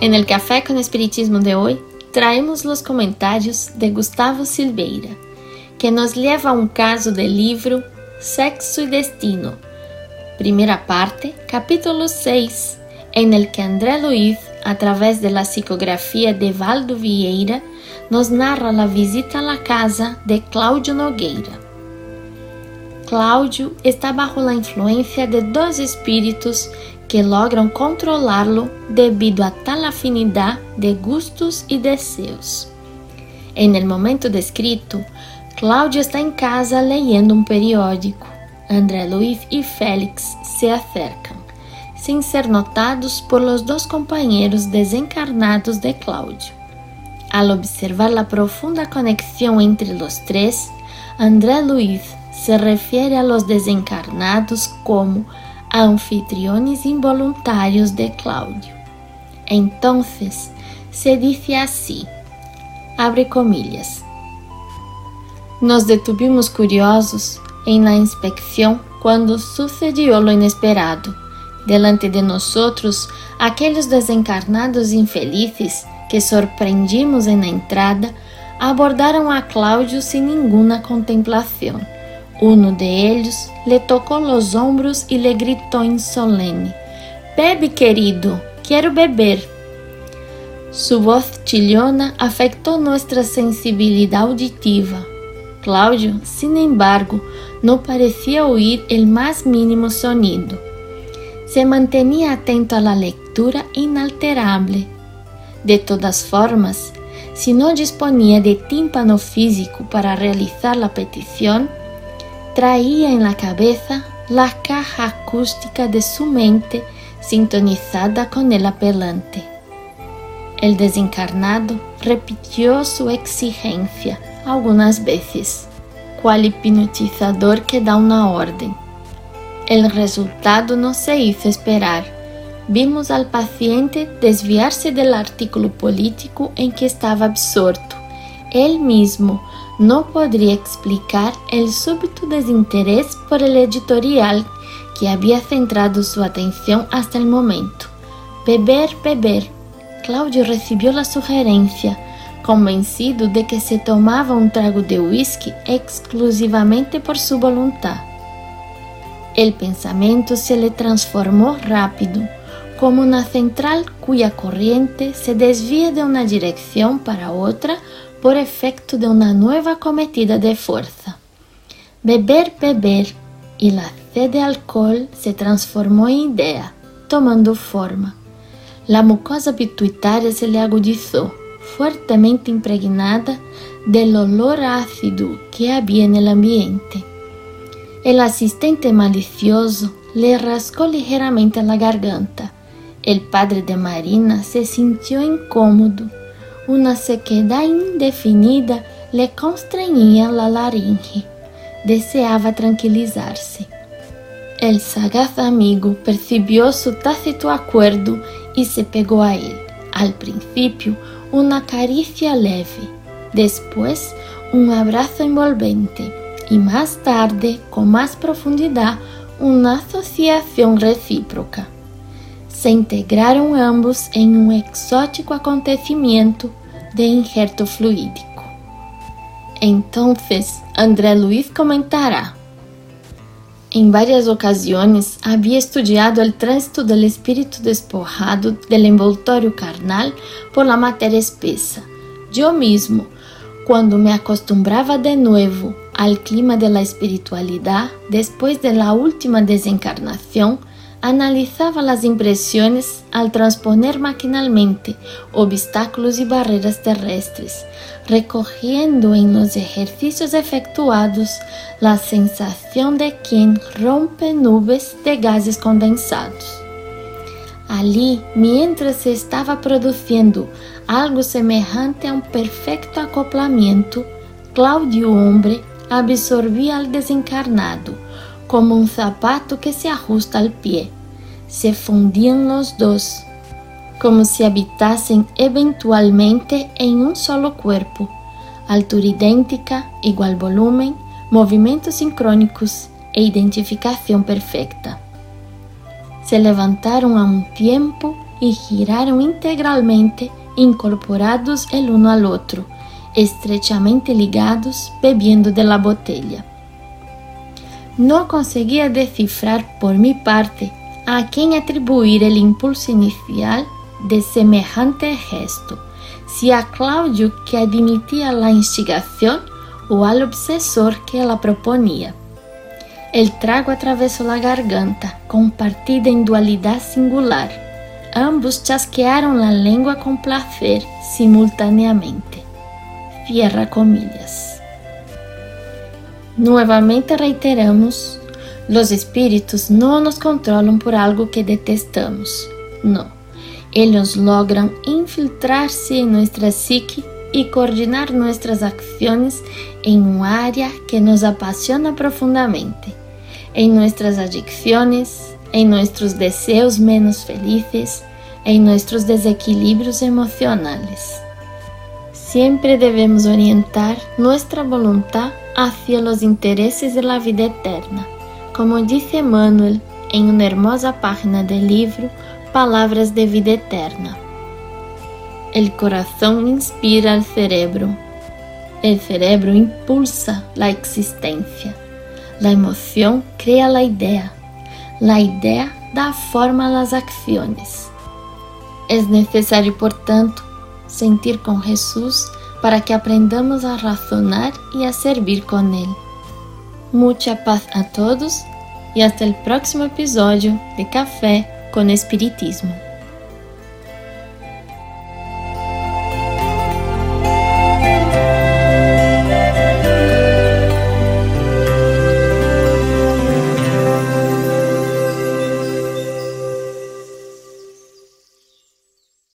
En el Café con Espiritismo de hoy traemos los comentarios de Gustavo Silveira, que nos lleva a un caso del libro Sexo y Destino, primera parte, capítulo 6, en el que André Luiz, a través de la psicografía de Valdo Vieira, nos narra la visita a la casa de Cláudio Nogueira. Cláudio está bajo la influencia de dos espíritos que logram controlá-lo devido a tal afinidade de gustos e desejos. En el momento descrito, Cláudio está em casa leyendo um periódico. André Luiz e Félix se acercam, sem ser notados por los dos companheiros desencarnados de Cláudio. Al observar a profunda conexão entre los três, André Luiz se refere a los desencarnados como anfitriones involuntários de Cláudio. Entonces, se dice así, abre comillas. Nos detuvimos curiosos em la inspecção quando sucedió lo inesperado. Delante de nosotros, aqueles desencarnados infelizes que sorprendimos en entrada abordaram a Cláudio sem nenhuma contemplação Uno de ellos le tocó los hombros y le gritó insolente: Bebe, querido, quiero beber. Su voz chillona afectó nuestra sensibilidad auditiva. Claudio, sin embargo, no parecía oír el más mínimo sonido. Se mantenía atento a la lectura inalterable. De todas formas, si no disponía de tímpano físico para realizar la petición, traía en la cabeza la caja acústica de su mente sintonizada con el apelante. El desencarnado repitió su exigencia algunas veces, cual hipnotizador que da una orden. El resultado no se hizo esperar. Vimos al paciente desviarse del artículo político en que estaba absorto. Él mismo no podría explicar el súbito desinterés por el editorial que había centrado su atención hasta el momento. Beber, beber. Claudio recibió la sugerencia, convencido de que se tomaba un trago de whisky exclusivamente por su voluntad. El pensamiento se le transformó rápido, como una central cuya corriente se desvía de una dirección para otra por efecto de una nueva cometida de fuerza. Beber, beber, y la sed de alcohol se transformó en idea, tomando forma. La mucosa pituitaria se le agudizó, fuertemente impregnada del olor ácido que había en el ambiente. El asistente malicioso le rascó ligeramente la garganta. El padre de Marina se sintió incómodo una sequedad indefinida le constreñía la laringe. Deseaba tranquilizarse. El sagaz amigo percibió su tácito acuerdo y se pegó a él. Al principio, una caricia leve, después un abrazo envolvente y más tarde, con más profundidad, una asociación recíproca. Se integraram ambos em um exótico acontecimento de injerto fluídico. Entonces, André Luiz comentará. Em várias ocasiões havia estudado o trânsito do espírito despojado del envoltório carnal por la matéria espessa. Eu mesmo, quando me acostumbrava de novo al clima de la espiritualidad después de la última desencarnación, analizaba las impresiones al transponer maquinalmente obstáculos y barreras terrestres, recogiendo en los ejercicios efectuados la sensación de quien rompe nubes de gases condensados. Ali, mientras se estaba produciendo algo semejante a un perfecto acoplamiento, Claudio Hombre absorvía al desencarnado como un zapato que se ajusta al pie. Se fundían los dos, como si habitasen eventualmente en un solo cuerpo, altura idêntica, igual volumen, movimentos sincrónicos e identificación perfecta. Se levantaron a un tiempo y giraron integralmente incorporados el uno al otro, estrechamente ligados, bebiendo de la botella. No conseguía descifrar por mi parte a quién atribuir el impulso inicial de semejante gesto, si a Claudio que admitía la instigación o al obsesor que la proponía. El trago atravesó la garganta, compartida en dualidad singular. Ambos chasquearon la lengua con placer simultáneamente. Cierra comillas. Nuevamente reiteramos, los espíritus no nos controlan por algo que detestamos. No, ellos logran infiltrarse en nuestra psique y coordinar nuestras acciones en un área que nos apasiona profundamente, en nuestras adicciones, en nuestros deseos menos felices, en nuestros desequilibrios emocionales. Siempre debemos orientar nuestra voluntad hacia los intereses de la vida eterna, como dice Manuel en una hermosa página del libro Palabras de Vida Eterna. El corazón inspira al cerebro. El cerebro impulsa la existencia. La emoción crea la idea. La idea da forma a las acciones. Es necesario, por tanto, sentir con Jesús para que aprendamos a razonar y a servir con Él. Mucha paz a todos y hasta el próximo episodio de Café con Espiritismo.